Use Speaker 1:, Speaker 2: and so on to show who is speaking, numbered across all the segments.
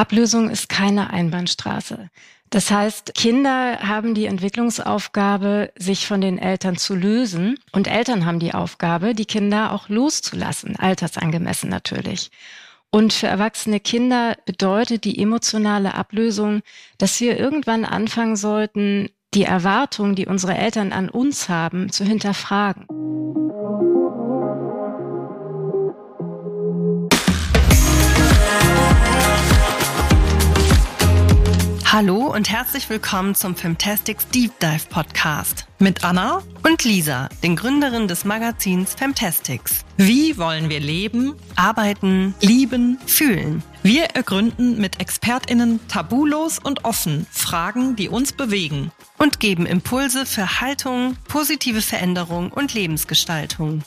Speaker 1: Ablösung ist keine Einbahnstraße. Das heißt, Kinder haben die Entwicklungsaufgabe, sich von den Eltern zu lösen und Eltern haben die Aufgabe, die Kinder auch loszulassen, altersangemessen natürlich. Und für erwachsene Kinder bedeutet die emotionale Ablösung, dass wir irgendwann anfangen sollten, die Erwartungen, die unsere Eltern an uns haben, zu hinterfragen.
Speaker 2: Hallo und herzlich willkommen zum Femtastics Deep Dive Podcast mit Anna und Lisa, den Gründerinnen des Magazins Femtastics. Wie wollen wir leben, arbeiten, lieben, fühlen? Wir ergründen mit ExpertInnen tabulos und offen Fragen, die uns bewegen und geben Impulse für Haltung, positive Veränderung und Lebensgestaltung.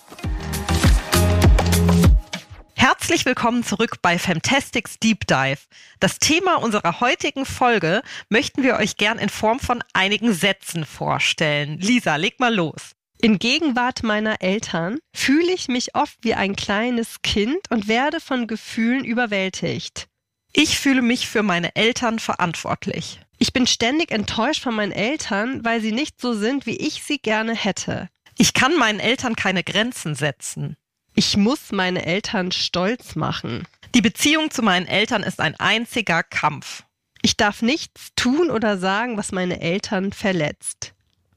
Speaker 2: Herzlich willkommen zurück bei Fantastics Deep Dive. Das Thema unserer heutigen Folge möchten wir euch gern in Form von einigen Sätzen vorstellen. Lisa, leg mal los.
Speaker 3: In Gegenwart meiner Eltern fühle ich mich oft wie ein kleines Kind und werde von Gefühlen überwältigt.
Speaker 2: Ich fühle mich für meine Eltern verantwortlich.
Speaker 3: Ich bin ständig enttäuscht von meinen Eltern, weil sie nicht so sind, wie ich sie gerne hätte.
Speaker 2: Ich kann meinen Eltern keine Grenzen setzen.
Speaker 3: Ich muss meine Eltern stolz machen.
Speaker 2: Die Beziehung zu meinen Eltern ist ein einziger Kampf.
Speaker 3: Ich darf nichts tun oder sagen, was meine Eltern verletzt.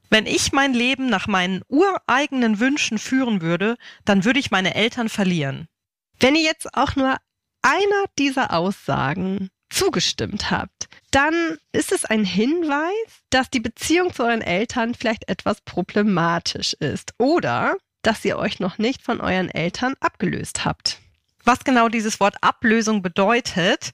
Speaker 2: Wenn ich mein Leben nach meinen ureigenen Wünschen führen würde, dann würde ich meine Eltern verlieren.
Speaker 3: Wenn ihr jetzt auch nur einer dieser Aussagen zugestimmt habt, dann ist es ein Hinweis, dass die Beziehung zu euren Eltern vielleicht etwas problematisch ist. Oder dass ihr euch noch nicht von euren Eltern abgelöst habt.
Speaker 2: Was genau dieses Wort Ablösung bedeutet,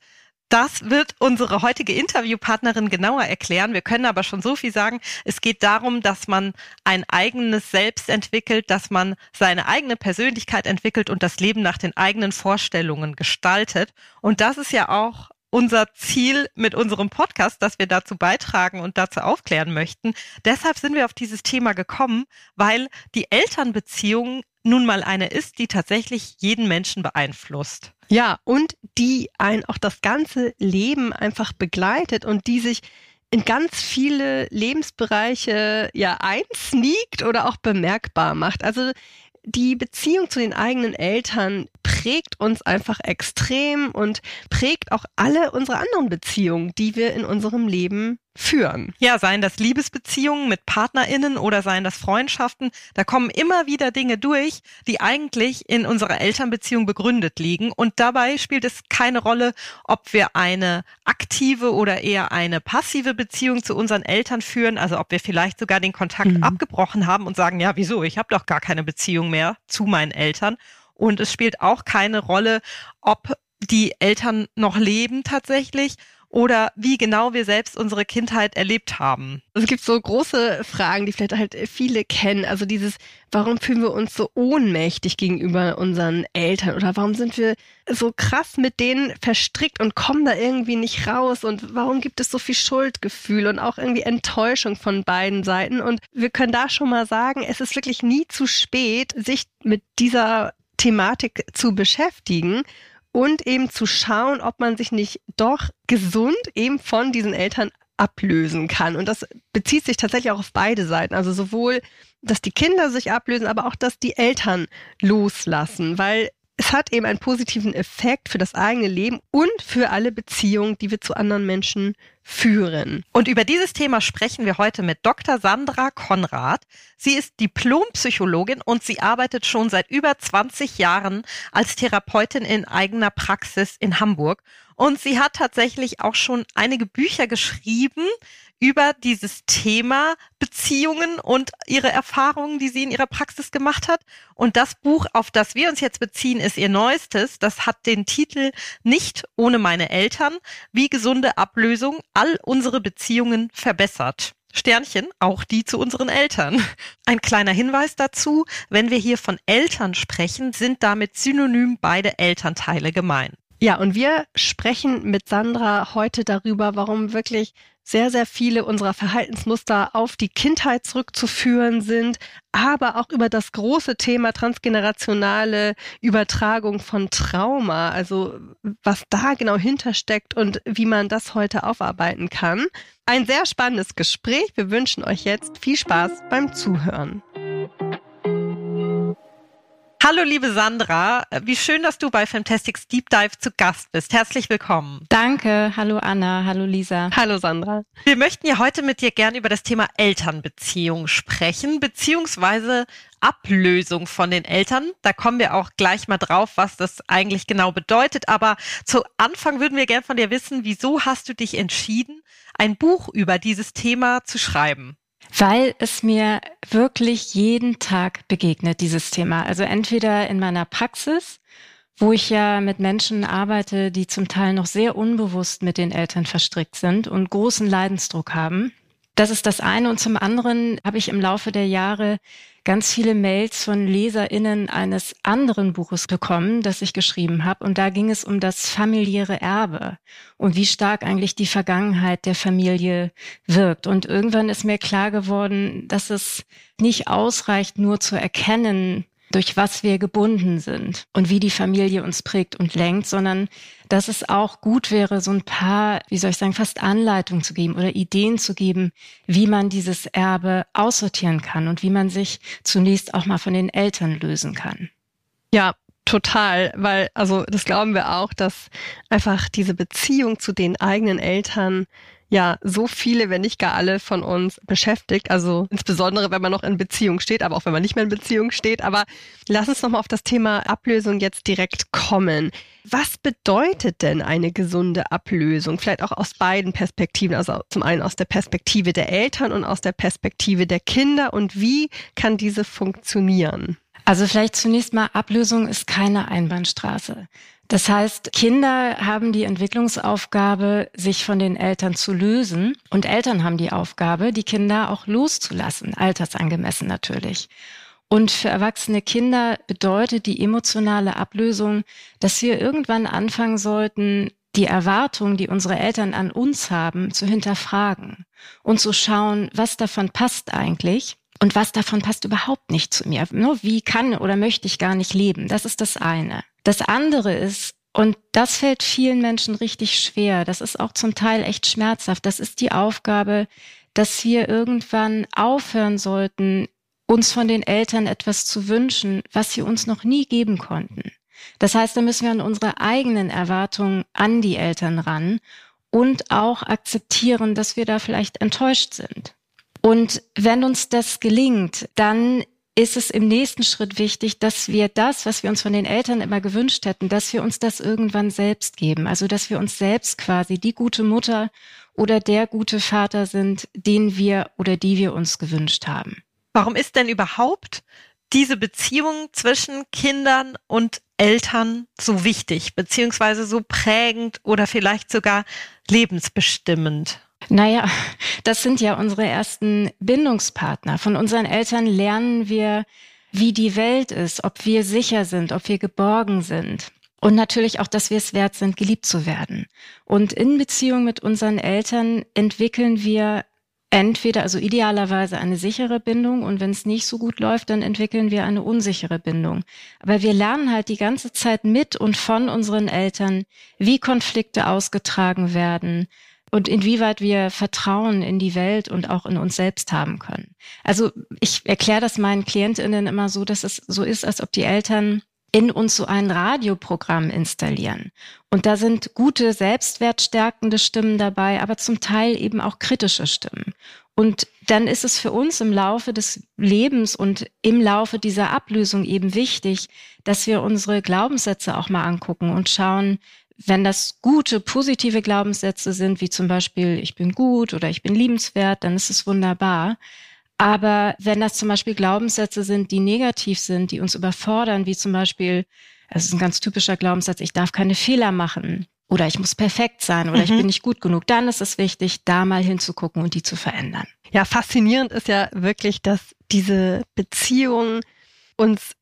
Speaker 2: das wird unsere heutige Interviewpartnerin genauer erklären. Wir können aber schon so viel sagen. Es geht darum, dass man ein eigenes Selbst entwickelt, dass man seine eigene Persönlichkeit entwickelt und das Leben nach den eigenen Vorstellungen gestaltet. Und das ist ja auch unser Ziel mit unserem Podcast, dass wir dazu beitragen und dazu aufklären möchten. Deshalb sind wir auf dieses Thema gekommen, weil die Elternbeziehung nun mal eine ist, die tatsächlich jeden Menschen beeinflusst.
Speaker 3: Ja, und die ein auch das ganze Leben einfach begleitet und die sich in ganz viele Lebensbereiche ja einsneakt oder auch bemerkbar macht. Also die Beziehung zu den eigenen Eltern prägt uns einfach extrem und prägt auch alle unsere anderen Beziehungen, die wir in unserem Leben führen.
Speaker 2: Ja, seien das Liebesbeziehungen mit PartnerInnen oder seien das Freundschaften, da kommen immer wieder Dinge durch, die eigentlich in unserer Elternbeziehung begründet liegen. Und dabei spielt es keine Rolle, ob wir eine aktive oder eher eine passive Beziehung zu unseren Eltern führen, also ob wir vielleicht sogar den Kontakt mhm. abgebrochen haben und sagen, ja, wieso, ich habe doch gar keine Beziehung mehr zu meinen Eltern. Und es spielt auch keine Rolle, ob die Eltern noch leben tatsächlich oder wie genau wir selbst unsere Kindheit erlebt haben.
Speaker 3: Es gibt so große Fragen, die vielleicht halt viele kennen. Also dieses, warum fühlen wir uns so ohnmächtig gegenüber unseren Eltern oder warum sind wir so krass mit denen verstrickt und kommen da irgendwie nicht raus und warum gibt es so viel Schuldgefühl und auch irgendwie Enttäuschung von beiden Seiten und wir können da schon mal sagen, es ist wirklich nie zu spät, sich mit dieser Thematik zu beschäftigen und eben zu schauen, ob man sich nicht doch gesund eben von diesen Eltern ablösen kann. Und das bezieht sich tatsächlich auch auf beide Seiten. Also sowohl, dass die Kinder sich ablösen, aber auch, dass die Eltern loslassen, weil es hat eben einen positiven Effekt für das eigene Leben und für alle Beziehungen, die wir zu anderen Menschen führen.
Speaker 2: Und über dieses Thema sprechen wir heute mit Dr. Sandra Konrad. Sie ist Diplompsychologin und sie arbeitet schon seit über 20 Jahren als Therapeutin in eigener Praxis in Hamburg. Und sie hat tatsächlich auch schon einige Bücher geschrieben über dieses Thema Beziehungen und ihre Erfahrungen, die sie in ihrer Praxis gemacht hat. Und das Buch, auf das wir uns jetzt beziehen, ist ihr neuestes. Das hat den Titel Nicht ohne meine Eltern, wie gesunde Ablösung all unsere Beziehungen verbessert. Sternchen, auch die zu unseren Eltern. Ein kleiner Hinweis dazu, wenn wir hier von Eltern sprechen, sind damit synonym beide Elternteile gemeint.
Speaker 3: Ja, und wir sprechen mit Sandra heute darüber, warum wirklich sehr, sehr viele unserer Verhaltensmuster auf die Kindheit zurückzuführen sind, aber auch über das große Thema transgenerationale Übertragung von Trauma, also was da genau hintersteckt und wie man das heute aufarbeiten kann. Ein sehr spannendes Gespräch. Wir wünschen euch jetzt viel Spaß beim Zuhören.
Speaker 2: Hallo liebe Sandra, wie schön, dass du bei Fantastics Deep Dive zu Gast bist. Herzlich willkommen.
Speaker 1: Danke, hallo Anna, hallo Lisa.
Speaker 3: Hallo Sandra.
Speaker 2: Wir möchten ja heute mit dir gerne über das Thema Elternbeziehung sprechen, beziehungsweise Ablösung von den Eltern. Da kommen wir auch gleich mal drauf, was das eigentlich genau bedeutet. Aber zu Anfang würden wir gerne von dir wissen, wieso hast du dich entschieden, ein Buch über dieses Thema zu schreiben?
Speaker 1: Weil es mir wirklich jeden Tag begegnet, dieses Thema. Also entweder in meiner Praxis, wo ich ja mit Menschen arbeite, die zum Teil noch sehr unbewusst mit den Eltern verstrickt sind und großen Leidensdruck haben. Das ist das eine. Und zum anderen habe ich im Laufe der Jahre ganz viele Mails von LeserInnen eines anderen Buches bekommen, das ich geschrieben habe. Und da ging es um das familiäre Erbe und wie stark eigentlich die Vergangenheit der Familie wirkt. Und irgendwann ist mir klar geworden, dass es nicht ausreicht, nur zu erkennen, durch was wir gebunden sind und wie die Familie uns prägt und lenkt, sondern dass es auch gut wäre, so ein paar, wie soll ich sagen, fast Anleitungen zu geben oder Ideen zu geben, wie man dieses Erbe aussortieren kann und wie man sich zunächst auch mal von den Eltern lösen kann.
Speaker 3: Ja, total, weil, also das glauben wir auch, dass einfach diese Beziehung zu den eigenen Eltern ja so viele, wenn nicht gar alle von uns beschäftigt. Also insbesondere, wenn man noch in Beziehung steht, aber auch wenn man nicht mehr in Beziehung steht. Aber lass uns nochmal auf das Thema Ablösung jetzt direkt kommen. Was bedeutet denn eine gesunde Ablösung? Vielleicht auch aus beiden Perspektiven. Also zum einen aus der Perspektive der Eltern und aus der Perspektive der Kinder. Und wie kann diese funktionieren?
Speaker 1: Also vielleicht zunächst mal, Ablösung ist keine Einbahnstraße. Das heißt, Kinder haben die Entwicklungsaufgabe, sich von den Eltern zu lösen und Eltern haben die Aufgabe, die Kinder auch loszulassen, altersangemessen natürlich. Und für erwachsene Kinder bedeutet die emotionale Ablösung, dass wir irgendwann anfangen sollten, die Erwartungen, die unsere Eltern an uns haben, zu hinterfragen und zu schauen, was davon passt eigentlich und was davon passt überhaupt nicht zu mir. Nur wie kann oder möchte ich gar nicht leben? Das ist das eine. Das andere ist, und das fällt vielen Menschen richtig schwer, das ist auch zum Teil echt schmerzhaft, das ist die Aufgabe, dass wir irgendwann aufhören sollten, uns von den Eltern etwas zu wünschen, was sie uns noch nie geben konnten. Das heißt, da müssen wir an unsere eigenen Erwartungen an die Eltern ran und auch akzeptieren, dass wir da vielleicht enttäuscht sind. Und wenn uns das gelingt, dann ist es im nächsten Schritt wichtig, dass wir das, was wir uns von den Eltern immer gewünscht hätten, dass wir uns das irgendwann selbst geben. Also, dass wir uns selbst quasi die gute Mutter oder der gute Vater sind, den wir oder die wir uns gewünscht haben.
Speaker 2: Warum ist denn überhaupt diese Beziehung zwischen Kindern und Eltern so wichtig, beziehungsweise so prägend oder vielleicht sogar lebensbestimmend?
Speaker 1: Naja, das sind ja unsere ersten Bindungspartner. Von unseren Eltern lernen wir, wie die Welt ist, ob wir sicher sind, ob wir geborgen sind. Und natürlich auch, dass wir es wert sind, geliebt zu werden. Und in Beziehung mit unseren Eltern entwickeln wir entweder, also idealerweise eine sichere Bindung und wenn es nicht so gut läuft, dann entwickeln wir eine unsichere Bindung. Aber wir lernen halt die ganze Zeit mit und von unseren Eltern, wie Konflikte ausgetragen werden, und inwieweit wir Vertrauen in die Welt und auch in uns selbst haben können. Also ich erkläre das meinen Klientinnen immer so, dass es so ist, als ob die Eltern in uns so ein Radioprogramm installieren. Und da sind gute, selbstwertstärkende Stimmen dabei, aber zum Teil eben auch kritische Stimmen. Und dann ist es für uns im Laufe des Lebens und im Laufe dieser Ablösung eben wichtig, dass wir unsere Glaubenssätze auch mal angucken und schauen, wenn das gute, positive Glaubenssätze sind, wie zum Beispiel ich bin gut oder ich bin liebenswert, dann ist es wunderbar. Aber wenn das zum Beispiel Glaubenssätze sind, die negativ sind, die uns überfordern, wie zum Beispiel, es ist ein ganz typischer Glaubenssatz, ich darf keine Fehler machen oder ich muss perfekt sein oder mhm. ich bin nicht gut genug, dann ist es wichtig, da mal hinzugucken und die zu verändern.
Speaker 3: Ja, faszinierend ist ja wirklich, dass diese Beziehung uns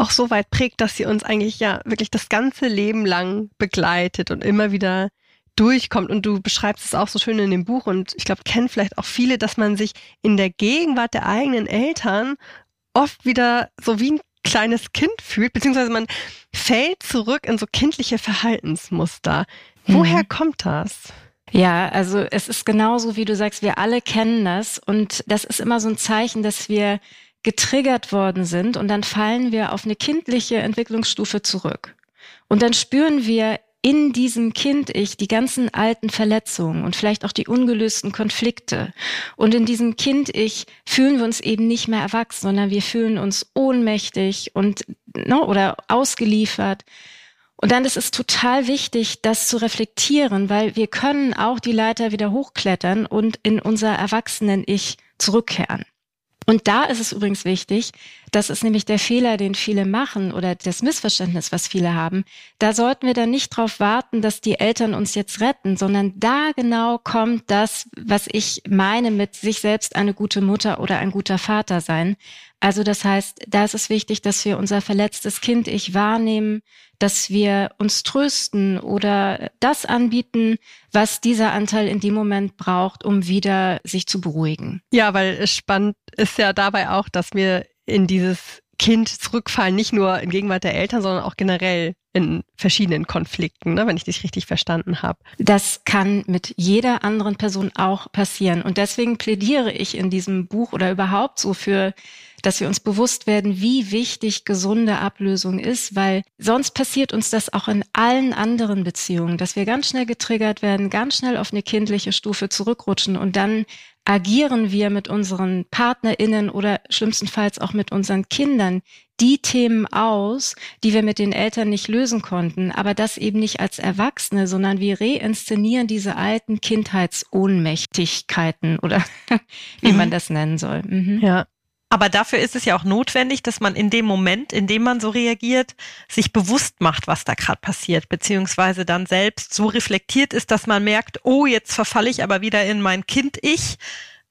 Speaker 3: auch so weit prägt, dass sie uns eigentlich ja wirklich das ganze Leben lang begleitet und immer wieder durchkommt. Und du beschreibst es auch so schön in dem Buch und ich glaube, kennen vielleicht auch viele, dass man sich in der Gegenwart der eigenen Eltern oft wieder so wie ein kleines Kind fühlt, beziehungsweise man fällt zurück in so kindliche Verhaltensmuster. Woher mhm. kommt das?
Speaker 1: Ja, also es ist genauso, wie du sagst, wir alle kennen das und das ist immer so ein Zeichen, dass wir getriggert worden sind und dann fallen wir auf eine kindliche Entwicklungsstufe zurück. Und dann spüren wir in diesem Kind-Ich die ganzen alten Verletzungen und vielleicht auch die ungelösten Konflikte. Und in diesem Kind-Ich fühlen wir uns eben nicht mehr erwachsen, sondern wir fühlen uns ohnmächtig und ne, oder ausgeliefert. Und dann ist es total wichtig, das zu reflektieren, weil wir können auch die Leiter wieder hochklettern und in unser Erwachsenen-Ich zurückkehren. Und da ist es übrigens wichtig, das ist nämlich der Fehler, den viele machen oder das Missverständnis, was viele haben. Da sollten wir dann nicht darauf warten, dass die Eltern uns jetzt retten, sondern da genau kommt das, was ich meine mit sich selbst eine gute Mutter oder ein guter Vater sein. Also das heißt, da ist es wichtig, dass wir unser verletztes Kind ich wahrnehmen, dass wir uns trösten oder das anbieten, was dieser Anteil in dem Moment braucht, um wieder sich zu beruhigen.
Speaker 3: Ja, weil spannend ist ja dabei auch, dass wir in dieses Kind zurückfallen, nicht nur in Gegenwart der Eltern, sondern auch generell in verschiedenen Konflikten, ne, wenn ich dich richtig verstanden habe.
Speaker 1: Das kann mit jeder anderen Person auch passieren. Und deswegen plädiere ich in diesem Buch oder überhaupt so für dass wir uns bewusst werden, wie wichtig gesunde Ablösung ist, weil sonst passiert uns das auch in allen anderen Beziehungen, dass wir ganz schnell getriggert werden, ganz schnell auf eine kindliche Stufe zurückrutschen und dann agieren wir mit unseren PartnerInnen oder schlimmstenfalls auch mit unseren Kindern die Themen aus, die wir mit den Eltern nicht lösen konnten, aber das eben nicht als Erwachsene, sondern wir reinszenieren diese alten Kindheitsohnmächtigkeiten oder wie mhm. man das nennen soll.
Speaker 2: Mhm. Ja, aber dafür ist es ja auch notwendig, dass man in dem Moment, in dem man so reagiert, sich bewusst macht, was da gerade passiert, beziehungsweise dann selbst so reflektiert ist, dass man merkt, oh, jetzt verfalle ich aber wieder in mein Kind-Ich.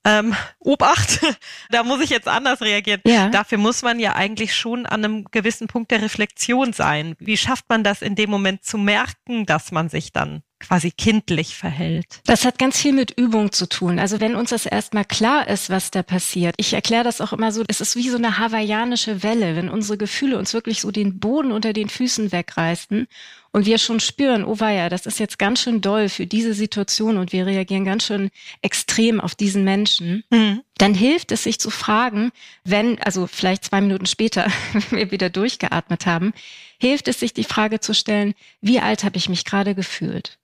Speaker 2: Ähm, Obacht, da muss ich jetzt anders reagieren. Ja. Dafür muss man ja eigentlich schon an einem gewissen Punkt der Reflexion sein. Wie schafft man das in dem Moment zu merken, dass man sich dann quasi kindlich verhält.
Speaker 1: Das hat ganz viel mit Übung zu tun. Also wenn uns das erstmal klar ist, was da passiert. Ich erkläre das auch immer so, es ist wie so eine hawaiianische Welle, wenn unsere Gefühle uns wirklich so den Boden unter den Füßen wegreißen und wir schon spüren, oh weia, das ist jetzt ganz schön doll für diese Situation und wir reagieren ganz schön extrem auf diesen Menschen, mhm. dann hilft es sich zu fragen, wenn, also vielleicht zwei Minuten später, wenn wir wieder durchgeatmet haben, hilft es sich die Frage zu stellen, wie alt habe ich mich gerade gefühlt?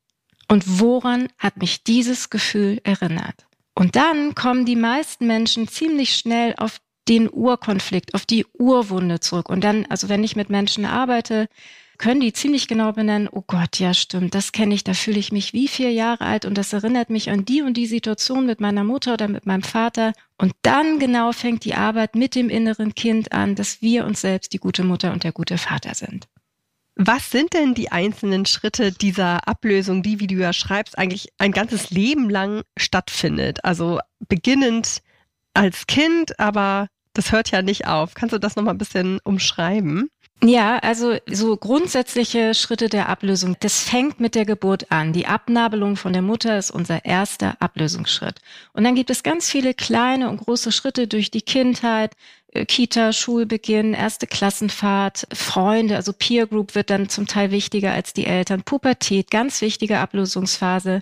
Speaker 1: Und woran hat mich dieses Gefühl erinnert? Und dann kommen die meisten Menschen ziemlich schnell auf den Urkonflikt, auf die Urwunde zurück. Und dann, also wenn ich mit Menschen arbeite, können die ziemlich genau benennen, oh Gott, ja stimmt, das kenne ich, da fühle ich mich wie vier Jahre alt und das erinnert mich an die und die Situation mit meiner Mutter oder mit meinem Vater. Und dann genau fängt die Arbeit mit dem inneren Kind an, dass wir uns selbst die gute Mutter und der gute Vater sind.
Speaker 3: Was sind denn die einzelnen Schritte dieser Ablösung, die, wie du ja schreibst, eigentlich ein ganzes Leben lang stattfindet? Also beginnend als Kind, aber das hört ja nicht auf. Kannst du das nochmal ein bisschen umschreiben?
Speaker 1: Ja, also so grundsätzliche Schritte der Ablösung, das fängt mit der Geburt an. Die Abnabelung von der Mutter ist unser erster Ablösungsschritt. Und dann gibt es ganz viele kleine und große Schritte durch die Kindheit, Kita, Schulbeginn, erste Klassenfahrt, Freunde, also Peer Group wird dann zum Teil wichtiger als die Eltern, Pubertät, ganz wichtige Ablösungsphase.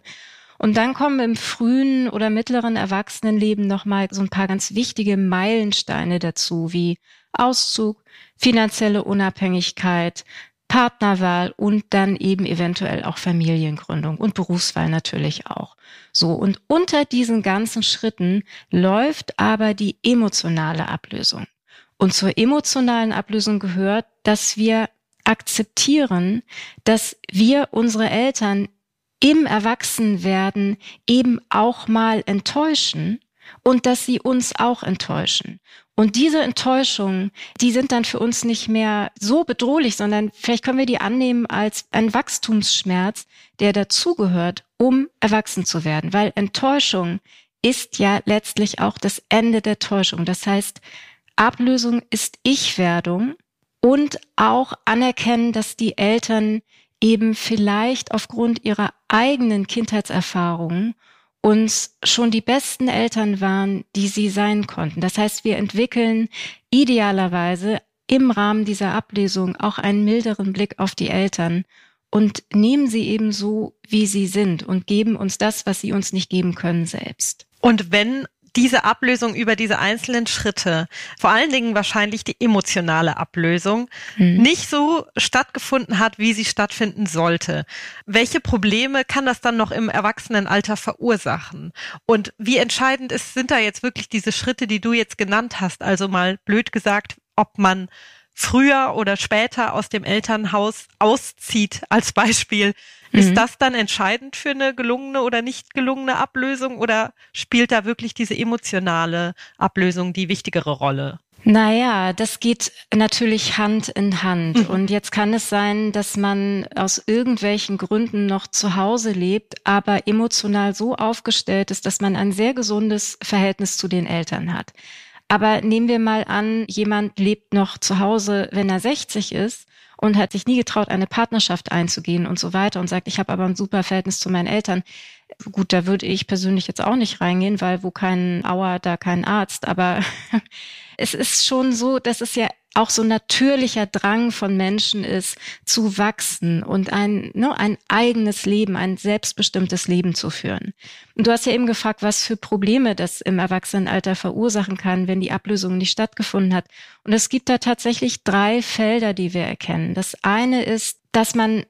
Speaker 1: Und dann kommen im frühen oder mittleren Erwachsenenleben nochmal so ein paar ganz wichtige Meilensteine dazu, wie Auszug, finanzielle Unabhängigkeit, Partnerwahl und dann eben eventuell auch Familiengründung und Berufswahl natürlich auch. So, und unter diesen ganzen Schritten läuft aber die emotionale Ablösung. Und zur emotionalen Ablösung gehört, dass wir akzeptieren, dass wir unsere Eltern im Erwachsenwerden eben auch mal enttäuschen und dass sie uns auch enttäuschen. Und diese Enttäuschungen, die sind dann für uns nicht mehr so bedrohlich, sondern vielleicht können wir die annehmen als ein Wachstumsschmerz, der dazugehört, um erwachsen zu werden. Weil Enttäuschung ist ja letztlich auch das Ende der Täuschung. Das heißt, Ablösung ist Ich-Werdung und auch anerkennen, dass die Eltern eben vielleicht aufgrund ihrer eigenen Kindheitserfahrungen uns schon die besten Eltern waren, die sie sein konnten. Das heißt, wir entwickeln idealerweise im Rahmen dieser Ablesung auch einen milderen Blick auf die Eltern und nehmen sie eben so, wie sie sind und geben uns das, was sie uns nicht geben können selbst.
Speaker 2: Und wenn diese Ablösung über diese einzelnen Schritte, vor allen Dingen wahrscheinlich die emotionale Ablösung, mhm. nicht so stattgefunden hat, wie sie stattfinden sollte. Welche Probleme kann das dann noch im Erwachsenenalter verursachen? Und wie entscheidend ist, sind da jetzt wirklich diese Schritte, die du jetzt genannt hast? Also mal blöd gesagt, ob man früher oder später aus dem Elternhaus auszieht als Beispiel. Mhm. Ist das dann entscheidend für eine gelungene oder nicht gelungene Ablösung oder spielt da wirklich diese emotionale Ablösung die wichtigere Rolle?
Speaker 1: Naja, das geht natürlich Hand in Hand. Mhm. Und jetzt kann es sein, dass man aus irgendwelchen Gründen noch zu Hause lebt, aber emotional so aufgestellt ist, dass man ein sehr gesundes Verhältnis zu den Eltern hat. Aber nehmen wir mal an, jemand lebt noch zu Hause, wenn er 60 ist und hat sich nie getraut, eine Partnerschaft einzugehen und so weiter und sagt, ich habe aber ein super Verhältnis zu meinen Eltern. Gut, da würde ich persönlich jetzt auch nicht reingehen, weil wo kein Auer, da kein Arzt. Aber es ist schon so, dass es ja auch so natürlicher Drang von Menschen ist, zu wachsen und ein, ne, ein eigenes Leben, ein selbstbestimmtes Leben zu führen. Und du hast ja eben gefragt, was für Probleme das im Erwachsenenalter verursachen kann, wenn die Ablösung nicht stattgefunden hat. Und es gibt da tatsächlich drei Felder, die wir erkennen. Das eine ist, dass man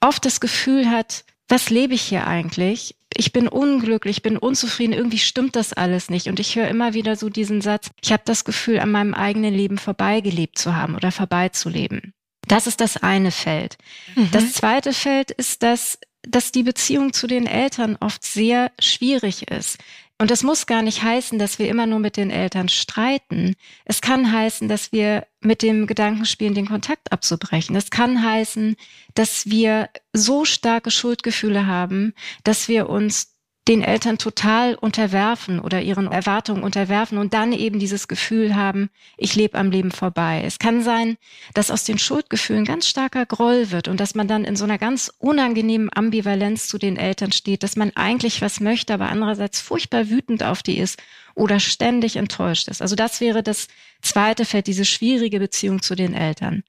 Speaker 1: oft das Gefühl hat, was lebe ich hier eigentlich? Ich bin unglücklich, bin unzufrieden, irgendwie stimmt das alles nicht. Und ich höre immer wieder so diesen Satz, ich habe das Gefühl, an meinem eigenen Leben vorbeigelebt zu haben oder vorbeizuleben. Das ist das eine Feld. Mhm. Das zweite Feld ist, dass, dass die Beziehung zu den Eltern oft sehr schwierig ist. Und das muss gar nicht heißen, dass wir immer nur mit den Eltern streiten. Es kann heißen, dass wir mit dem Gedanken spielen, den Kontakt abzubrechen. Es kann heißen, dass wir so starke Schuldgefühle haben, dass wir uns den Eltern total unterwerfen oder ihren Erwartungen unterwerfen und dann eben dieses Gefühl haben, ich lebe am Leben vorbei. Es kann sein, dass aus den Schuldgefühlen ganz starker Groll wird und dass man dann in so einer ganz unangenehmen Ambivalenz zu den Eltern steht, dass man eigentlich was möchte, aber andererseits furchtbar wütend auf die ist oder ständig enttäuscht ist. Also das wäre das zweite Feld, diese schwierige Beziehung zu den Eltern.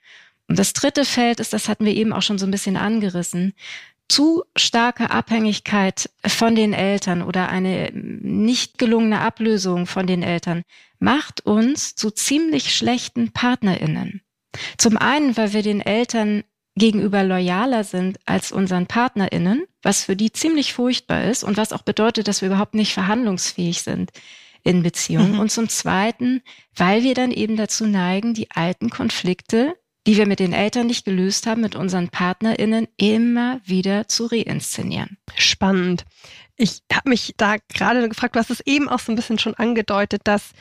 Speaker 1: Und das dritte Feld ist, das hatten wir eben auch schon so ein bisschen angerissen, zu starke Abhängigkeit von den Eltern oder eine nicht gelungene Ablösung von den Eltern macht uns zu ziemlich schlechten Partnerinnen. Zum einen, weil wir den Eltern gegenüber loyaler sind als unseren Partnerinnen, was für die ziemlich furchtbar ist und was auch bedeutet, dass wir überhaupt nicht verhandlungsfähig sind in Beziehungen. Mhm. Und zum Zweiten, weil wir dann eben dazu neigen, die alten Konflikte die wir mit den Eltern nicht gelöst haben, mit unseren PartnerInnen immer wieder zu reinszenieren.
Speaker 3: Spannend. Ich habe mich da gerade gefragt, du hast es eben auch so ein bisschen schon angedeutet, dass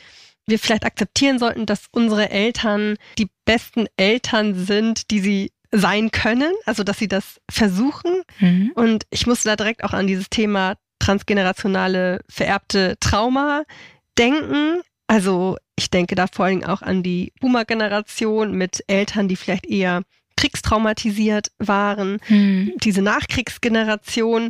Speaker 3: wir vielleicht akzeptieren sollten, dass unsere Eltern die besten Eltern sind, die sie sein können, also dass sie das versuchen. Mhm. Und ich musste da direkt auch an dieses Thema transgenerationale vererbte Trauma denken. Also ich denke da vor allem auch an die Boomer-Generation mit Eltern, die vielleicht eher kriegstraumatisiert waren, hm. diese Nachkriegsgeneration.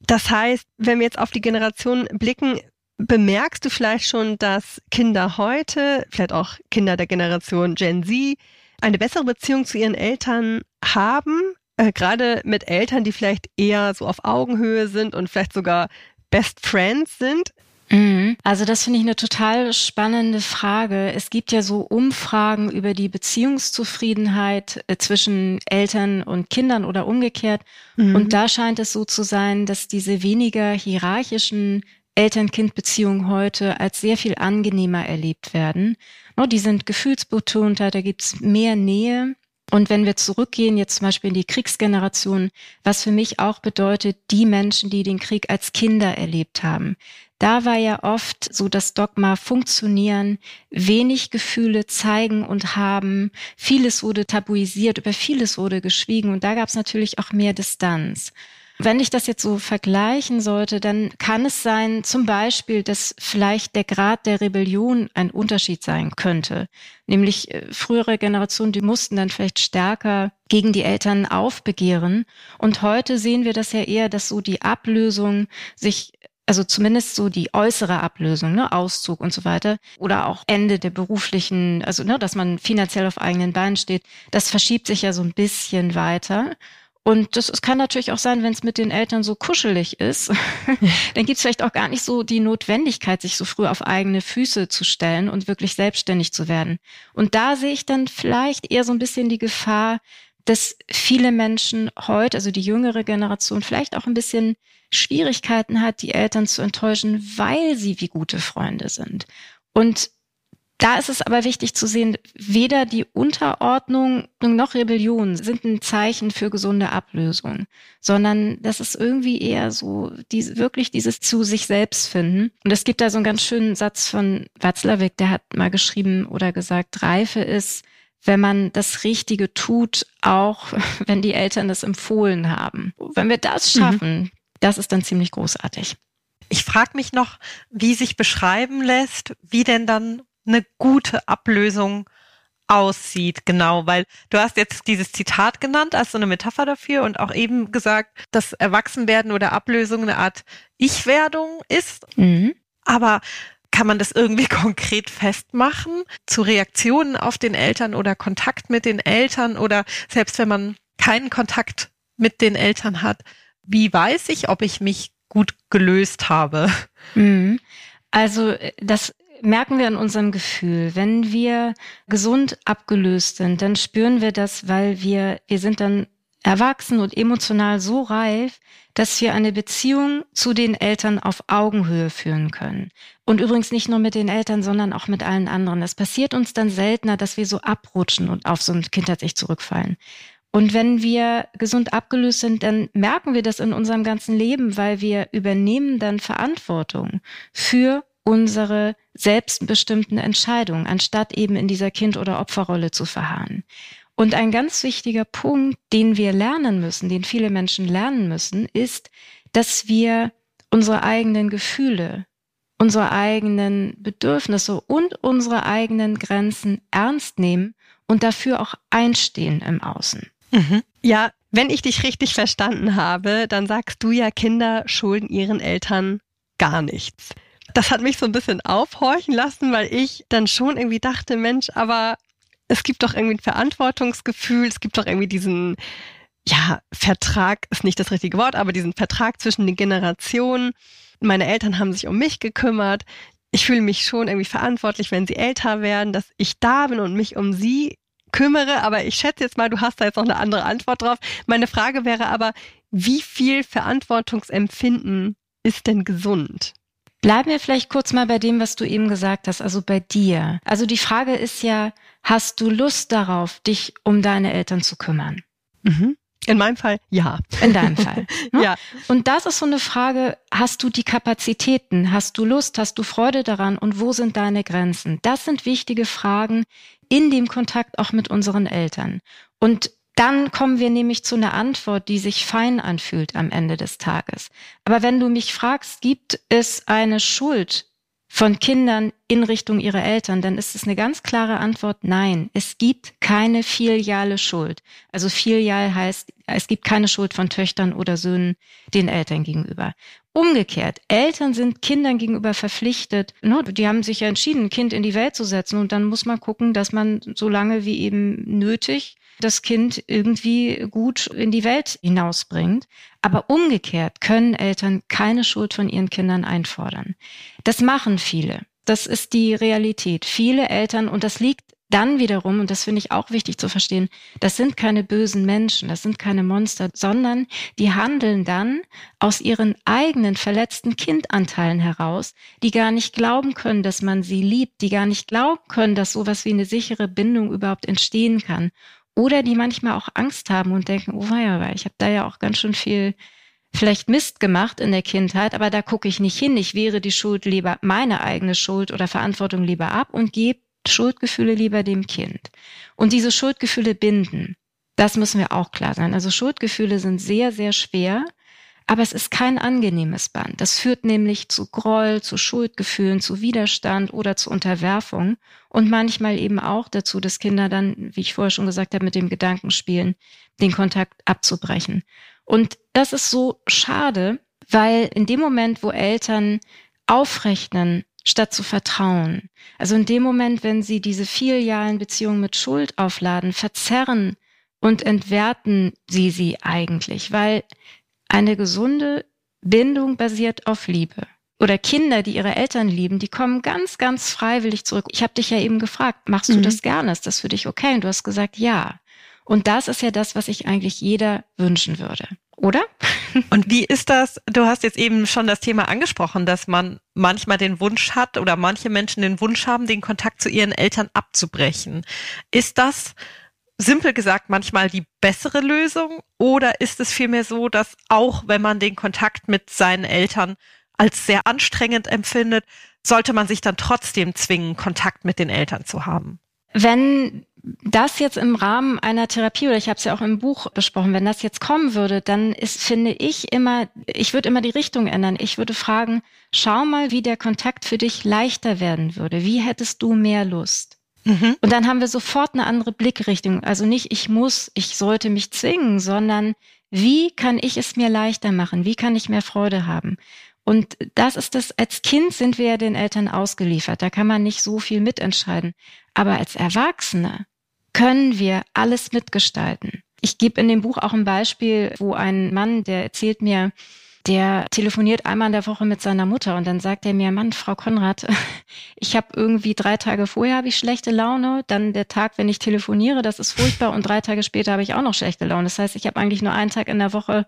Speaker 3: Das heißt, wenn wir jetzt auf die Generation blicken, bemerkst du vielleicht schon, dass Kinder heute, vielleicht auch Kinder der Generation Gen Z, eine bessere Beziehung zu ihren Eltern haben, äh, gerade mit Eltern, die vielleicht eher so auf Augenhöhe sind und vielleicht sogar Best Friends sind.
Speaker 1: Mhm. Also das finde ich eine total spannende Frage. Es gibt ja so Umfragen über die Beziehungszufriedenheit äh, zwischen Eltern und Kindern oder umgekehrt. Mhm. Und da scheint es so zu sein, dass diese weniger hierarchischen Eltern-Kind-Beziehungen heute als sehr viel angenehmer erlebt werden. Die sind gefühlsbetonter, da gibt's mehr Nähe. Und wenn wir zurückgehen, jetzt zum Beispiel in die Kriegsgeneration, was für mich auch bedeutet, die Menschen, die den Krieg als Kinder erlebt haben, da war ja oft so das Dogma funktionieren, wenig Gefühle zeigen und haben, vieles wurde tabuisiert, über vieles wurde geschwiegen und da gab es natürlich auch mehr Distanz. Wenn ich das jetzt so vergleichen sollte, dann kann es sein, zum Beispiel, dass vielleicht der Grad der Rebellion ein Unterschied sein könnte. Nämlich äh, frühere Generationen, die mussten dann vielleicht stärker gegen die Eltern aufbegehren. Und heute sehen wir das ja eher, dass so die Ablösung sich also zumindest so die äußere Ablösung, ne, Auszug und so weiter, oder auch Ende der beruflichen, also ne, dass man finanziell auf eigenen Beinen steht, das verschiebt sich ja so ein bisschen weiter. Und das es kann natürlich auch sein, wenn es mit den Eltern so kuschelig ist, dann gibt es vielleicht auch gar nicht so die Notwendigkeit, sich so früh auf eigene Füße zu stellen und wirklich selbstständig zu werden. Und da sehe ich dann vielleicht eher so ein bisschen die Gefahr, dass viele Menschen heute, also die jüngere Generation, vielleicht auch ein bisschen Schwierigkeiten hat, die Eltern zu enttäuschen, weil sie wie gute Freunde sind. Und da ist es aber wichtig zu sehen, weder die Unterordnung noch Rebellion sind ein Zeichen für gesunde Ablösung, sondern das ist irgendwie eher so diese, wirklich dieses zu sich selbst finden. Und es gibt da so einen ganz schönen Satz von Watzlawick, der hat mal geschrieben oder gesagt, Reife ist, wenn man das Richtige tut, auch wenn die Eltern das empfohlen haben. Wenn wir das mhm. schaffen, mhm. das ist dann ziemlich großartig.
Speaker 2: Ich frage mich noch, wie sich beschreiben lässt, wie denn dann eine gute Ablösung aussieht, genau, weil du hast jetzt dieses Zitat genannt als so eine Metapher dafür und auch eben gesagt, dass Erwachsenwerden oder Ablösung eine Art Ich-Werdung ist. Mhm. Aber kann man das irgendwie konkret festmachen zu Reaktionen auf den Eltern oder Kontakt mit den Eltern oder selbst wenn man keinen Kontakt mit den Eltern hat, wie weiß ich, ob ich mich gut gelöst habe?
Speaker 1: Mhm. Also das merken wir an unserem Gefühl. Wenn wir gesund abgelöst sind, dann spüren wir das, weil wir, wir sind dann erwachsen und emotional so reif, dass wir eine Beziehung zu den Eltern auf Augenhöhe führen können. Und übrigens nicht nur mit den Eltern, sondern auch mit allen anderen. Es passiert uns dann seltener, dass wir so abrutschen und auf so ein Kindheits-Ich zurückfallen. Und wenn wir gesund abgelöst sind, dann merken wir das in unserem ganzen Leben, weil wir übernehmen dann Verantwortung für unsere selbstbestimmten Entscheidungen, anstatt eben in dieser Kind- oder Opferrolle zu verharren. Und ein ganz wichtiger Punkt, den wir lernen müssen, den viele Menschen lernen müssen, ist, dass wir unsere eigenen Gefühle, unsere eigenen Bedürfnisse und unsere eigenen Grenzen ernst nehmen und dafür auch einstehen im Außen.
Speaker 3: Mhm. Ja, wenn ich dich richtig verstanden habe, dann sagst du ja, Kinder schulden ihren Eltern gar nichts das hat mich so ein bisschen aufhorchen lassen, weil ich dann schon irgendwie dachte, Mensch, aber es gibt doch irgendwie ein Verantwortungsgefühl, es gibt doch irgendwie diesen, ja, Vertrag ist nicht das richtige Wort, aber diesen Vertrag zwischen den Generationen. Meine Eltern haben sich um mich gekümmert. Ich fühle mich schon irgendwie verantwortlich, wenn sie älter werden, dass ich da bin und mich um sie kümmere. Aber ich schätze jetzt mal, du hast da jetzt noch eine andere Antwort drauf. Meine Frage wäre aber, wie viel Verantwortungsempfinden ist denn gesund?
Speaker 1: Bleiben wir vielleicht kurz mal bei dem, was du eben gesagt hast, also bei dir. Also die Frage ist ja, hast du Lust darauf, dich um deine Eltern zu kümmern?
Speaker 3: Mhm. In meinem Fall ja.
Speaker 1: In deinem Fall. Ne? ja. Und das ist so eine Frage, hast du die Kapazitäten? Hast du Lust? Hast du Freude daran? Und wo sind deine Grenzen? Das sind wichtige Fragen in dem Kontakt auch mit unseren Eltern. Und dann kommen wir nämlich zu einer Antwort, die sich fein anfühlt am Ende des Tages. Aber wenn du mich fragst, gibt es eine Schuld von Kindern in Richtung ihrer Eltern, dann ist es eine ganz klare Antwort, nein, es gibt keine filiale Schuld. Also filial heißt, es gibt keine Schuld von Töchtern oder Söhnen den Eltern gegenüber. Umgekehrt, Eltern sind Kindern gegenüber verpflichtet. Ne? Die haben sich ja entschieden, ein Kind in die Welt zu setzen und dann muss man gucken, dass man so lange wie eben nötig das Kind irgendwie gut in die Welt hinausbringt. Aber umgekehrt können Eltern keine Schuld von ihren Kindern einfordern. Das machen viele. Das ist die Realität. Viele Eltern, und das liegt dann wiederum, und das finde ich auch wichtig zu verstehen, das sind keine bösen Menschen, das sind keine Monster, sondern die handeln dann aus ihren eigenen verletzten Kindanteilen heraus, die gar nicht glauben können, dass man sie liebt, die gar nicht glauben können, dass sowas wie eine sichere Bindung überhaupt entstehen kann oder die manchmal auch Angst haben und denken, oh ja, weil ich habe da ja auch ganz schön viel vielleicht Mist gemacht in der Kindheit, aber da gucke ich nicht hin. Ich wehre die Schuld lieber, meine eigene Schuld oder Verantwortung lieber ab und gebe Schuldgefühle lieber dem Kind. Und diese Schuldgefühle binden. Das müssen wir auch klar sein. Also Schuldgefühle sind sehr, sehr schwer, aber es ist kein angenehmes Band. Das führt nämlich zu Groll, zu Schuldgefühlen, zu Widerstand oder zu Unterwerfung und manchmal eben auch dazu, dass Kinder dann, wie ich vorher schon gesagt habe, mit dem Gedanken spielen, den Kontakt abzubrechen. Und das ist so schade, weil in dem Moment, wo Eltern aufrechnen, statt zu vertrauen, also in dem Moment, wenn sie diese filialen Beziehungen mit Schuld aufladen, verzerren und entwerten sie sie eigentlich, weil eine gesunde Bindung basiert auf Liebe. Oder Kinder, die ihre Eltern lieben, die kommen ganz, ganz freiwillig zurück. Ich habe dich ja eben gefragt, machst du mhm. das gerne? Ist das für dich okay? Und du hast gesagt, ja. Und das ist ja das, was sich eigentlich jeder wünschen würde. Oder?
Speaker 2: Und wie ist das? Du hast jetzt eben schon das Thema angesprochen, dass man manchmal den Wunsch hat oder manche Menschen den Wunsch haben, den Kontakt zu ihren Eltern abzubrechen. Ist das simpel gesagt manchmal die bessere Lösung oder ist es vielmehr so, dass auch wenn man den Kontakt mit seinen Eltern als sehr anstrengend empfindet, sollte man sich dann trotzdem zwingen, Kontakt mit den Eltern zu haben?
Speaker 1: Wenn das jetzt im Rahmen einer Therapie oder ich habe es ja auch im Buch besprochen, wenn das jetzt kommen würde, dann ist, finde ich immer, ich würde immer die Richtung ändern. Ich würde fragen, schau mal, wie der Kontakt für dich leichter werden würde. Wie hättest du mehr Lust? Mhm. Und dann haben wir sofort eine andere Blickrichtung. Also nicht, ich muss, ich sollte mich zwingen, sondern wie kann ich es mir leichter machen? Wie kann ich mehr Freude haben? Und das ist das, als Kind sind wir ja den Eltern ausgeliefert. Da kann man nicht so viel mitentscheiden. Aber als Erwachsene können wir alles mitgestalten. Ich gebe in dem Buch auch ein Beispiel, wo ein Mann, der erzählt mir, der telefoniert einmal in der Woche mit seiner Mutter und dann sagt er mir, Mann, Frau Konrad, ich habe irgendwie drei Tage vorher habe ich schlechte Laune, dann der Tag, wenn ich telefoniere, das ist furchtbar und drei Tage später habe ich auch noch schlechte Laune. Das heißt, ich habe eigentlich nur einen Tag in der Woche,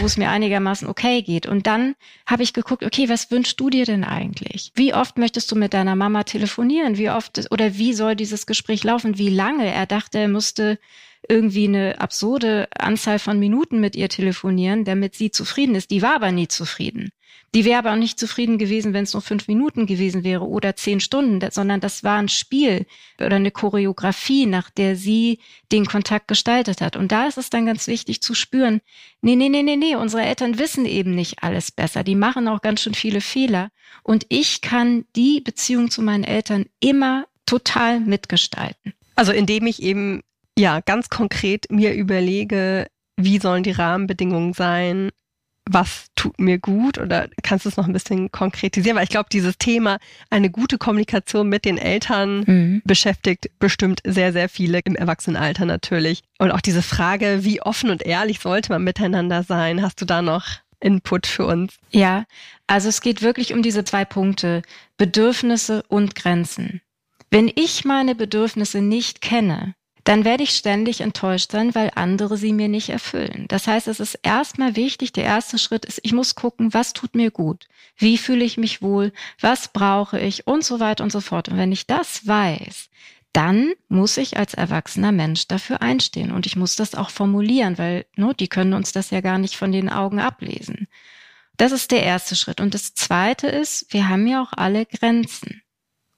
Speaker 1: wo es mir einigermaßen okay geht. Und dann habe ich geguckt, okay, was wünschst du dir denn eigentlich? Wie oft möchtest du mit deiner Mama telefonieren? Wie oft oder wie soll dieses Gespräch laufen? Wie lange? Er dachte, er müsste irgendwie eine absurde Anzahl von Minuten mit ihr telefonieren, damit sie zufrieden ist. Die war aber nie zufrieden. Die wäre aber auch nicht zufrieden gewesen, wenn es nur fünf Minuten gewesen wäre oder zehn Stunden, sondern das war ein Spiel oder eine Choreografie, nach der sie den Kontakt gestaltet hat. Und da ist es dann ganz wichtig zu spüren, nee, nee, nee, nee, nee, unsere Eltern wissen eben nicht alles besser. Die machen auch ganz schön viele Fehler. Und ich kann die Beziehung zu meinen Eltern immer total mitgestalten.
Speaker 3: Also indem ich eben ja ganz konkret mir überlege, wie sollen die Rahmenbedingungen sein, was tut mir gut oder kannst du es noch ein bisschen konkretisieren? Weil ich glaube, dieses Thema, eine gute Kommunikation mit den Eltern mhm. beschäftigt bestimmt sehr, sehr viele im Erwachsenenalter natürlich. Und auch diese Frage, wie offen und ehrlich sollte man miteinander sein? Hast du da noch Input für uns?
Speaker 1: Ja, also es geht wirklich um diese zwei Punkte, Bedürfnisse und Grenzen. Wenn ich meine Bedürfnisse nicht kenne, dann werde ich ständig enttäuscht sein, weil andere sie mir nicht erfüllen. Das heißt, es ist erstmal wichtig, der erste Schritt ist, ich muss gucken, was tut mir gut, wie fühle ich mich wohl, was brauche ich und so weiter und so fort. Und wenn ich das weiß, dann muss ich als erwachsener Mensch dafür einstehen und ich muss das auch formulieren, weil no, die können uns das ja gar nicht von den Augen ablesen. Das ist der erste Schritt. Und das zweite ist, wir haben ja auch alle Grenzen.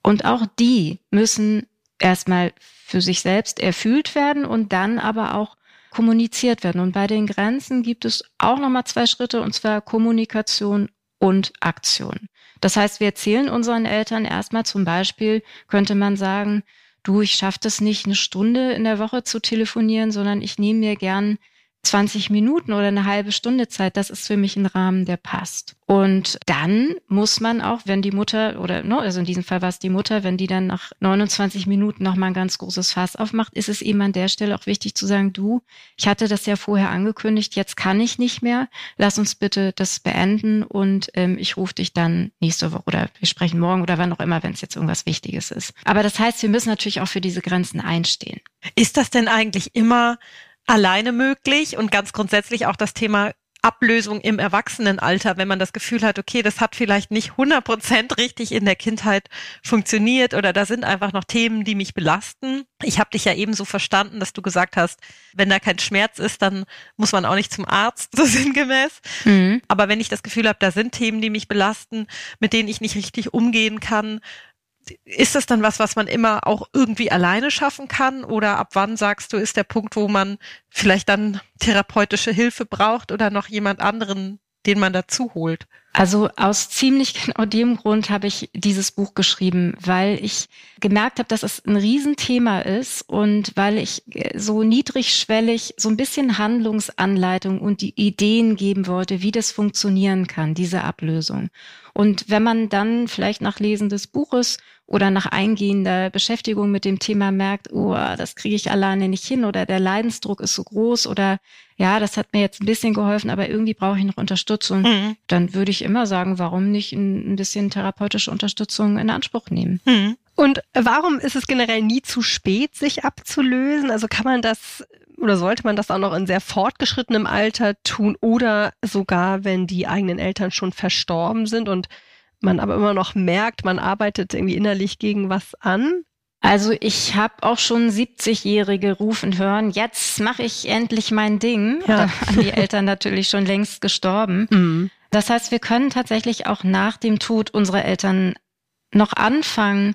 Speaker 1: Und auch die müssen erstmal für sich selbst erfüllt werden und dann aber auch kommuniziert werden. Und bei den Grenzen gibt es auch nochmal zwei Schritte, und zwar Kommunikation und Aktion. Das heißt, wir erzählen unseren Eltern erstmal zum Beispiel, könnte man sagen, du, ich schaffe das nicht, eine Stunde in der Woche zu telefonieren, sondern ich nehme mir gern 20 Minuten oder eine halbe Stunde Zeit, das ist für mich ein Rahmen, der passt. Und dann muss man auch, wenn die Mutter oder no, also in diesem Fall war es die Mutter, wenn die dann nach 29 Minuten noch mal ein ganz großes Fass aufmacht, ist es eben an der Stelle auch wichtig zu sagen, du, ich hatte das ja vorher angekündigt, jetzt kann ich nicht mehr, lass uns bitte das beenden und ähm, ich rufe dich dann nächste Woche oder wir sprechen morgen oder wann auch immer, wenn es jetzt irgendwas Wichtiges ist. Aber das heißt, wir müssen natürlich auch für diese Grenzen einstehen.
Speaker 2: Ist das denn eigentlich immer alleine möglich und ganz grundsätzlich auch das Thema Ablösung im Erwachsenenalter, wenn man das Gefühl hat, okay, das hat vielleicht nicht 100 Prozent richtig in der Kindheit funktioniert oder da sind einfach noch Themen, die mich belasten. Ich habe dich ja eben so verstanden, dass du gesagt hast, wenn da kein Schmerz ist, dann muss man auch nicht zum Arzt, so sinngemäß. Mhm. Aber wenn ich das Gefühl habe, da sind Themen, die mich belasten, mit denen ich nicht richtig umgehen kann, ist das dann was, was man immer auch irgendwie alleine schaffen kann? Oder ab wann sagst du, ist der Punkt, wo man vielleicht dann therapeutische Hilfe braucht oder noch jemand anderen, den man dazu holt?
Speaker 1: Also aus ziemlich genau dem Grund habe ich dieses Buch geschrieben, weil ich gemerkt habe, dass es ein Riesenthema ist und weil ich äh, so niedrigschwellig so ein bisschen Handlungsanleitung und die Ideen geben wollte, wie das funktionieren kann, diese Ablösung. Und wenn man dann vielleicht nach Lesen des Buches oder nach eingehender Beschäftigung mit dem Thema merkt, oh, das kriege ich alleine nicht hin oder der Leidensdruck ist so groß oder ja, das hat mir jetzt ein bisschen geholfen, aber irgendwie brauche ich noch Unterstützung, mhm. dann würde ich immer sagen, warum nicht ein, bisschen therapeutische Unterstützung in Anspruch nehmen.
Speaker 3: Mhm. Und warum ist es generell nie zu spät, sich abzulösen? Also kann man das oder sollte man das auch noch in sehr fortgeschrittenem Alter tun oder sogar, wenn die eigenen Eltern schon verstorben sind und man aber immer noch merkt, man arbeitet irgendwie innerlich gegen was an?
Speaker 1: Also ich habe auch schon 70-Jährige rufen hören, jetzt mache ich endlich mein Ding. Ja. Da waren die Eltern natürlich schon längst gestorben. Mhm. Das heißt, wir können tatsächlich auch nach dem Tod unserer Eltern noch anfangen,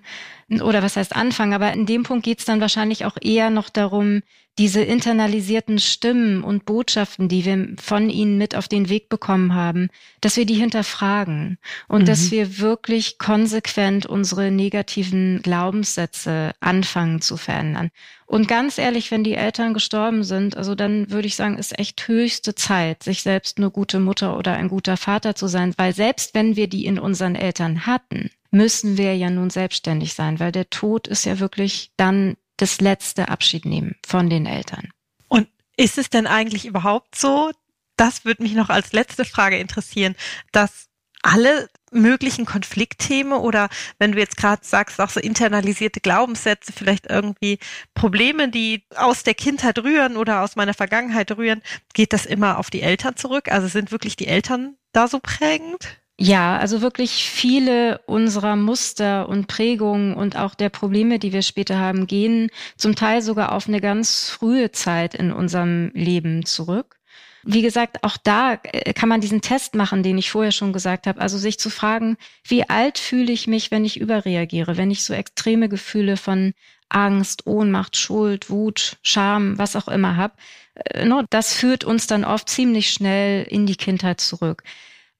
Speaker 1: oder was heißt anfangen, aber in dem Punkt geht es dann wahrscheinlich auch eher noch darum, diese internalisierten Stimmen und Botschaften, die wir von ihnen mit auf den Weg bekommen haben, dass wir die hinterfragen und mhm. dass wir wirklich konsequent unsere negativen Glaubenssätze anfangen zu verändern. Und ganz ehrlich, wenn die Eltern gestorben sind, also dann würde ich sagen, ist echt höchste Zeit, sich selbst eine gute Mutter oder ein guter Vater zu sein, weil selbst wenn wir die in unseren Eltern hatten, müssen wir ja nun selbstständig sein, weil der Tod ist ja wirklich dann das letzte Abschied nehmen von den Eltern.
Speaker 2: Und ist es denn eigentlich überhaupt so, das würde mich noch als letzte Frage interessieren, dass alle möglichen Konfliktthemen oder wenn du jetzt gerade sagst, auch so internalisierte Glaubenssätze, vielleicht irgendwie Probleme, die aus der Kindheit rühren oder aus meiner Vergangenheit rühren, geht das immer auf die Eltern zurück? Also sind wirklich die Eltern da so prägend?
Speaker 1: Ja, also wirklich viele unserer Muster und Prägungen und auch der Probleme, die wir später haben, gehen zum Teil sogar auf eine ganz frühe Zeit in unserem Leben zurück. Wie gesagt, auch da äh, kann man diesen Test machen, den ich vorher schon gesagt habe. Also sich zu fragen, wie alt fühle ich mich, wenn ich überreagiere, wenn ich so extreme Gefühle von Angst, Ohnmacht, Schuld, Wut, Scham, was auch immer habe. Äh, das führt uns dann oft ziemlich schnell in die Kindheit zurück.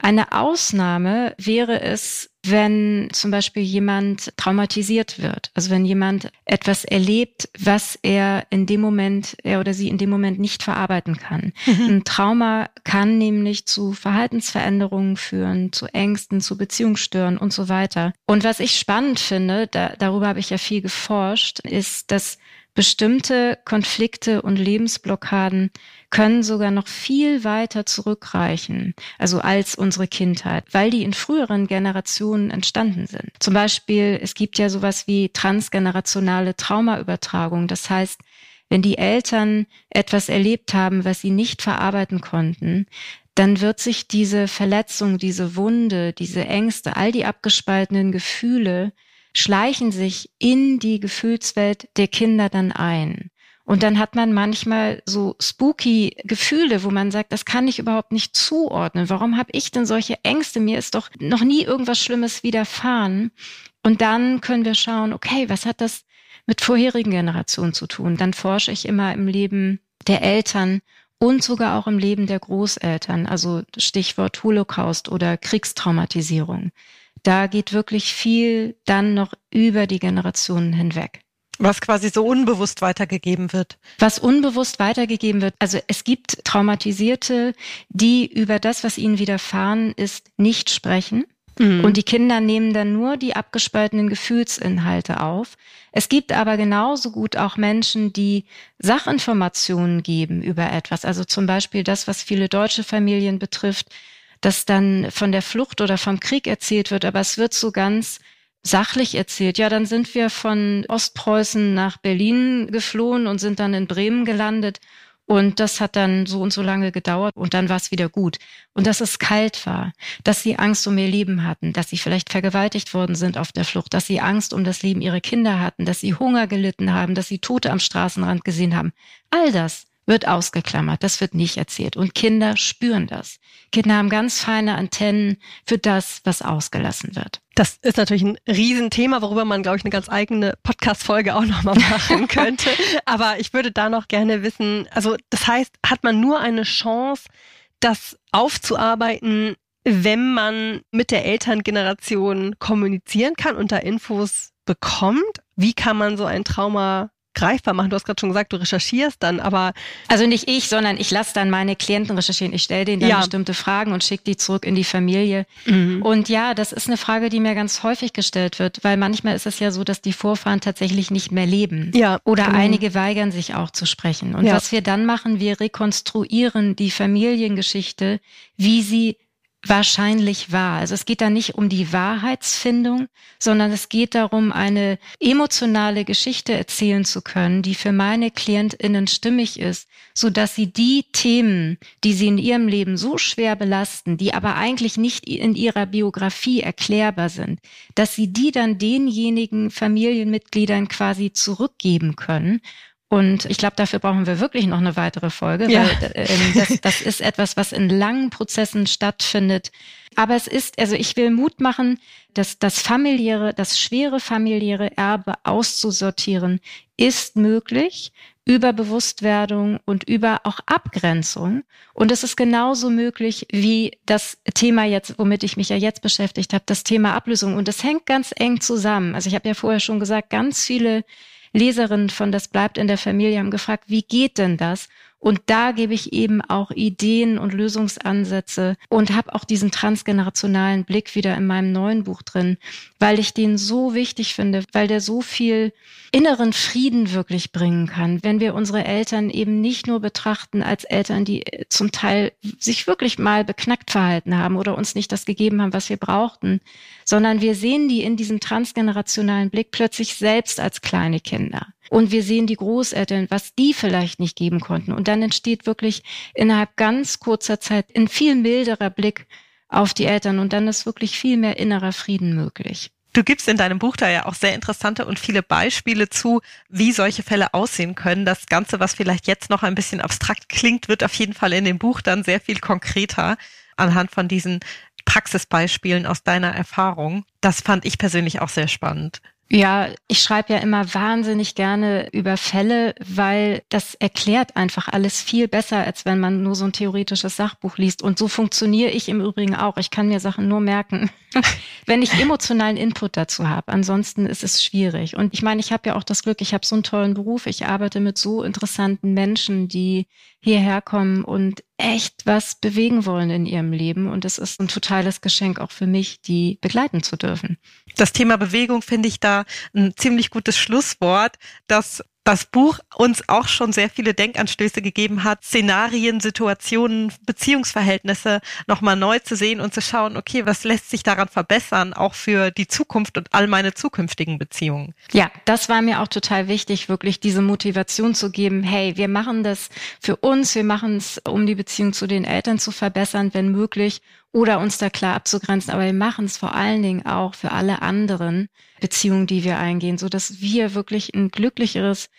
Speaker 1: Eine Ausnahme wäre es, wenn zum Beispiel jemand traumatisiert wird. Also wenn jemand etwas erlebt, was er in dem Moment, er oder sie in dem Moment nicht verarbeiten kann. Mhm. Ein Trauma kann nämlich zu Verhaltensveränderungen führen, zu Ängsten, zu Beziehungsstören und so weiter. Und was ich spannend finde, da, darüber habe ich ja viel geforscht, ist, dass Bestimmte Konflikte und Lebensblockaden können sogar noch viel weiter zurückreichen, also als unsere Kindheit, weil die in früheren Generationen entstanden sind. Zum Beispiel, es gibt ja sowas wie transgenerationale Traumaübertragung. Das heißt, wenn die Eltern etwas erlebt haben, was sie nicht verarbeiten konnten, dann wird sich diese Verletzung, diese Wunde, diese Ängste, all die abgespaltenen Gefühle schleichen sich in die Gefühlswelt der Kinder dann ein. Und dann hat man manchmal so spooky Gefühle, wo man sagt, das kann ich überhaupt nicht zuordnen. Warum habe ich denn solche Ängste? Mir ist doch noch nie irgendwas Schlimmes widerfahren. Und dann können wir schauen, okay, was hat das mit vorherigen Generationen zu tun? Dann forsche ich immer im Leben der Eltern und sogar auch im Leben der Großeltern, also Stichwort Holocaust oder Kriegstraumatisierung da geht wirklich viel dann noch über die Generationen hinweg.
Speaker 2: Was quasi so unbewusst weitergegeben wird.
Speaker 1: Was unbewusst weitergegeben wird. Also es gibt Traumatisierte, die über das, was ihnen widerfahren ist, nicht sprechen. Mhm. Und die Kinder nehmen dann nur die abgespaltenen Gefühlsinhalte auf. Es gibt aber genauso gut auch Menschen, die Sachinformationen geben über etwas. Also zum Beispiel das, was viele deutsche Familien betrifft dass dann von der Flucht oder vom Krieg erzählt wird, aber es wird so ganz sachlich erzählt. Ja, dann sind wir von Ostpreußen nach Berlin geflohen und sind dann in Bremen gelandet. Und das hat dann so und so lange gedauert und dann war es wieder gut. Und dass es kalt war, dass sie Angst um ihr Leben hatten, dass sie vielleicht vergewaltigt worden sind auf der Flucht, dass sie Angst um das Leben ihrer Kinder hatten, dass sie Hunger gelitten haben, dass sie Tote am Straßenrand gesehen haben. All das wird ausgeklammert. Das wird nicht erzählt. Und Kinder spüren das. Kinder haben ganz feine Antennen für das, was ausgelassen wird.
Speaker 3: Das ist natürlich ein Riesenthema, worüber man, glaube ich, eine ganz eigene Podcast-Folge auch nochmal machen könnte. Aber ich würde da noch gerne wissen, also das heißt, hat man nur eine Chance, das aufzuarbeiten, wenn man mit der Elterngeneration kommunizieren kann und da Infos bekommt? Wie kann man so ein Trauma greifbar machen? Du hast gerade schon gesagt, du recherchierst dann, aber.
Speaker 1: Also nicht ich, sondern ich lasse dann meine Klienten recherchieren. Ich stelle denen dann ja. bestimmte Fragen und schicke die zurück in die Familie. Mhm. Und ja, das ist eine Frage, die mir ganz häufig gestellt wird, weil manchmal ist es ja so, dass die Vorfahren tatsächlich nicht mehr leben. Ja. Oder genau. einige weigern sich auch zu sprechen. Und ja. was wir dann machen, wir rekonstruieren die Familiengeschichte, wie sie wahrscheinlich wahr. Also es geht da nicht um die Wahrheitsfindung, sondern es geht darum, eine emotionale Geschichte erzählen zu können, die für meine KlientInnen stimmig ist, so dass sie die Themen, die sie in ihrem Leben so schwer belasten, die aber eigentlich nicht in ihrer Biografie erklärbar sind, dass sie die dann denjenigen Familienmitgliedern quasi zurückgeben können und ich glaube, dafür brauchen wir wirklich noch eine weitere Folge, ja. weil äh, das, das ist etwas, was in langen Prozessen stattfindet. Aber es ist, also ich will Mut machen, dass das familiäre, das schwere familiäre Erbe auszusortieren, ist möglich über Bewusstwerdung und über auch Abgrenzung. Und es ist genauso möglich wie das Thema jetzt, womit ich mich ja jetzt beschäftigt habe, das Thema Ablösung. Und das hängt ganz eng zusammen. Also ich habe ja vorher schon gesagt, ganz viele Leserinnen von Das bleibt in der Familie haben gefragt, wie geht denn das? Und da gebe ich eben auch Ideen und Lösungsansätze und habe auch diesen transgenerationalen Blick wieder in meinem neuen Buch drin, weil ich den so wichtig finde, weil der so viel inneren Frieden wirklich bringen kann, wenn wir unsere Eltern eben nicht nur betrachten als Eltern, die zum Teil sich wirklich mal beknackt verhalten haben oder uns nicht das gegeben haben, was wir brauchten, sondern wir sehen die in diesem transgenerationalen Blick plötzlich selbst als kleine Kinder. Und wir sehen die Großeltern, was die vielleicht nicht geben konnten. Und dann entsteht wirklich innerhalb ganz kurzer Zeit ein viel milderer Blick auf die Eltern. Und dann ist wirklich viel mehr innerer Frieden möglich.
Speaker 2: Du gibst in deinem Buch da ja auch sehr interessante und viele Beispiele zu, wie solche Fälle aussehen können. Das Ganze, was vielleicht jetzt noch ein bisschen abstrakt klingt, wird auf jeden Fall in dem Buch dann sehr viel konkreter anhand von diesen Praxisbeispielen aus deiner Erfahrung. Das fand ich persönlich auch sehr spannend.
Speaker 1: Ja, ich schreibe ja immer wahnsinnig gerne über Fälle, weil das erklärt einfach alles viel besser, als wenn man nur so ein theoretisches Sachbuch liest. Und so funktioniere ich im Übrigen auch. Ich kann mir Sachen nur merken, wenn ich emotionalen Input dazu habe. Ansonsten ist es schwierig. Und ich meine, ich habe ja auch das Glück, ich habe so einen tollen Beruf. Ich arbeite mit so interessanten Menschen, die hierher kommen und echt was bewegen wollen in ihrem Leben. Und es ist ein totales Geschenk auch für mich, die begleiten zu dürfen.
Speaker 2: Das Thema Bewegung finde ich da ein ziemlich gutes Schlusswort, das das Buch uns auch schon sehr viele Denkanstöße gegeben hat, Szenarien, Situationen, Beziehungsverhältnisse nochmal neu zu sehen und zu schauen, okay, was lässt sich daran verbessern, auch für die Zukunft und all meine zukünftigen Beziehungen.
Speaker 1: Ja, das war mir auch total wichtig, wirklich diese Motivation zu geben, hey, wir machen das für uns, wir machen es, um die Beziehung zu den Eltern zu verbessern, wenn möglich, oder uns da klar abzugrenzen, aber wir machen es vor allen Dingen auch für alle anderen Beziehungen, die wir eingehen, so dass wir wirklich ein glücklicheres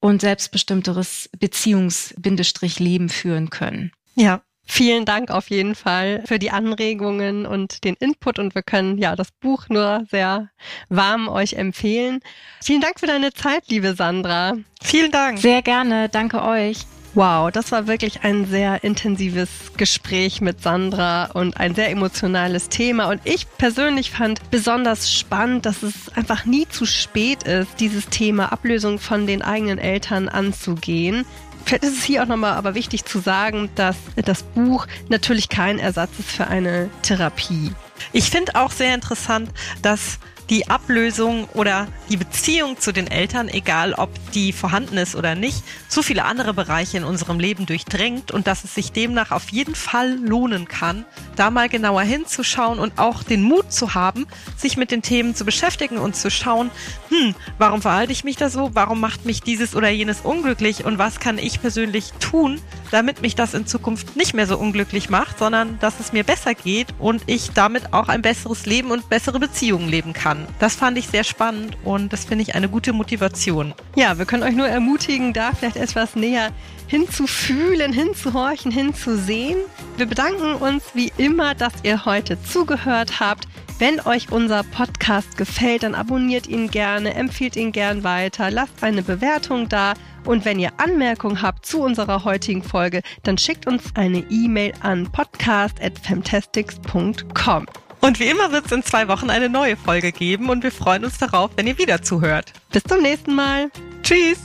Speaker 1: und selbstbestimmteres Beziehungs-Leben führen können.
Speaker 3: Ja, Vielen Dank auf jeden Fall für die Anregungen und den Input und wir können ja das Buch nur sehr warm euch empfehlen. Vielen Dank für deine Zeit, liebe Sandra.
Speaker 1: Vielen Dank. Sehr gerne. Danke euch.
Speaker 3: Wow, das war wirklich ein sehr intensives Gespräch mit Sandra und ein sehr emotionales Thema. Und ich persönlich fand besonders spannend, dass es einfach nie zu spät ist, dieses Thema Ablösung von den eigenen Eltern anzugehen. Vielleicht ist es hier auch nochmal aber wichtig zu sagen, dass das Buch natürlich kein Ersatz ist für eine Therapie.
Speaker 2: Ich finde auch sehr interessant, dass die Ablösung oder die Beziehung zu den Eltern, egal ob die vorhanden ist oder nicht, so viele andere Bereiche in unserem Leben durchdrängt und dass es sich demnach auf jeden Fall lohnen kann, da mal genauer hinzuschauen und auch den Mut zu haben, sich mit den Themen zu beschäftigen und zu schauen, hm, warum verhalte ich mich da so? Warum macht mich dieses oder jenes unglücklich? Und was kann ich persönlich tun, damit mich das in Zukunft nicht mehr so unglücklich macht, sondern dass es mir besser geht und ich damit auch ein besseres Leben und bessere Beziehungen leben kann. Das fand ich sehr spannend und das finde ich eine gute Motivation.
Speaker 3: Ja, wir können euch nur ermutigen, da vielleicht etwas näher hinzufühlen, hinzuhorchen, hinzusehen. Wir bedanken uns wie immer, dass ihr heute zugehört habt. Wenn euch unser Podcast gefällt, dann abonniert ihn gerne, empfiehlt ihn gern weiter, lasst eine Bewertung da und wenn ihr Anmerkungen habt zu unserer heutigen Folge, dann schickt uns eine E-Mail an podcast@fantastics.com.
Speaker 2: Und wie immer wird es in zwei Wochen eine neue Folge geben und wir freuen uns darauf, wenn ihr wieder zuhört.
Speaker 3: Bis zum nächsten Mal.
Speaker 2: Tschüss.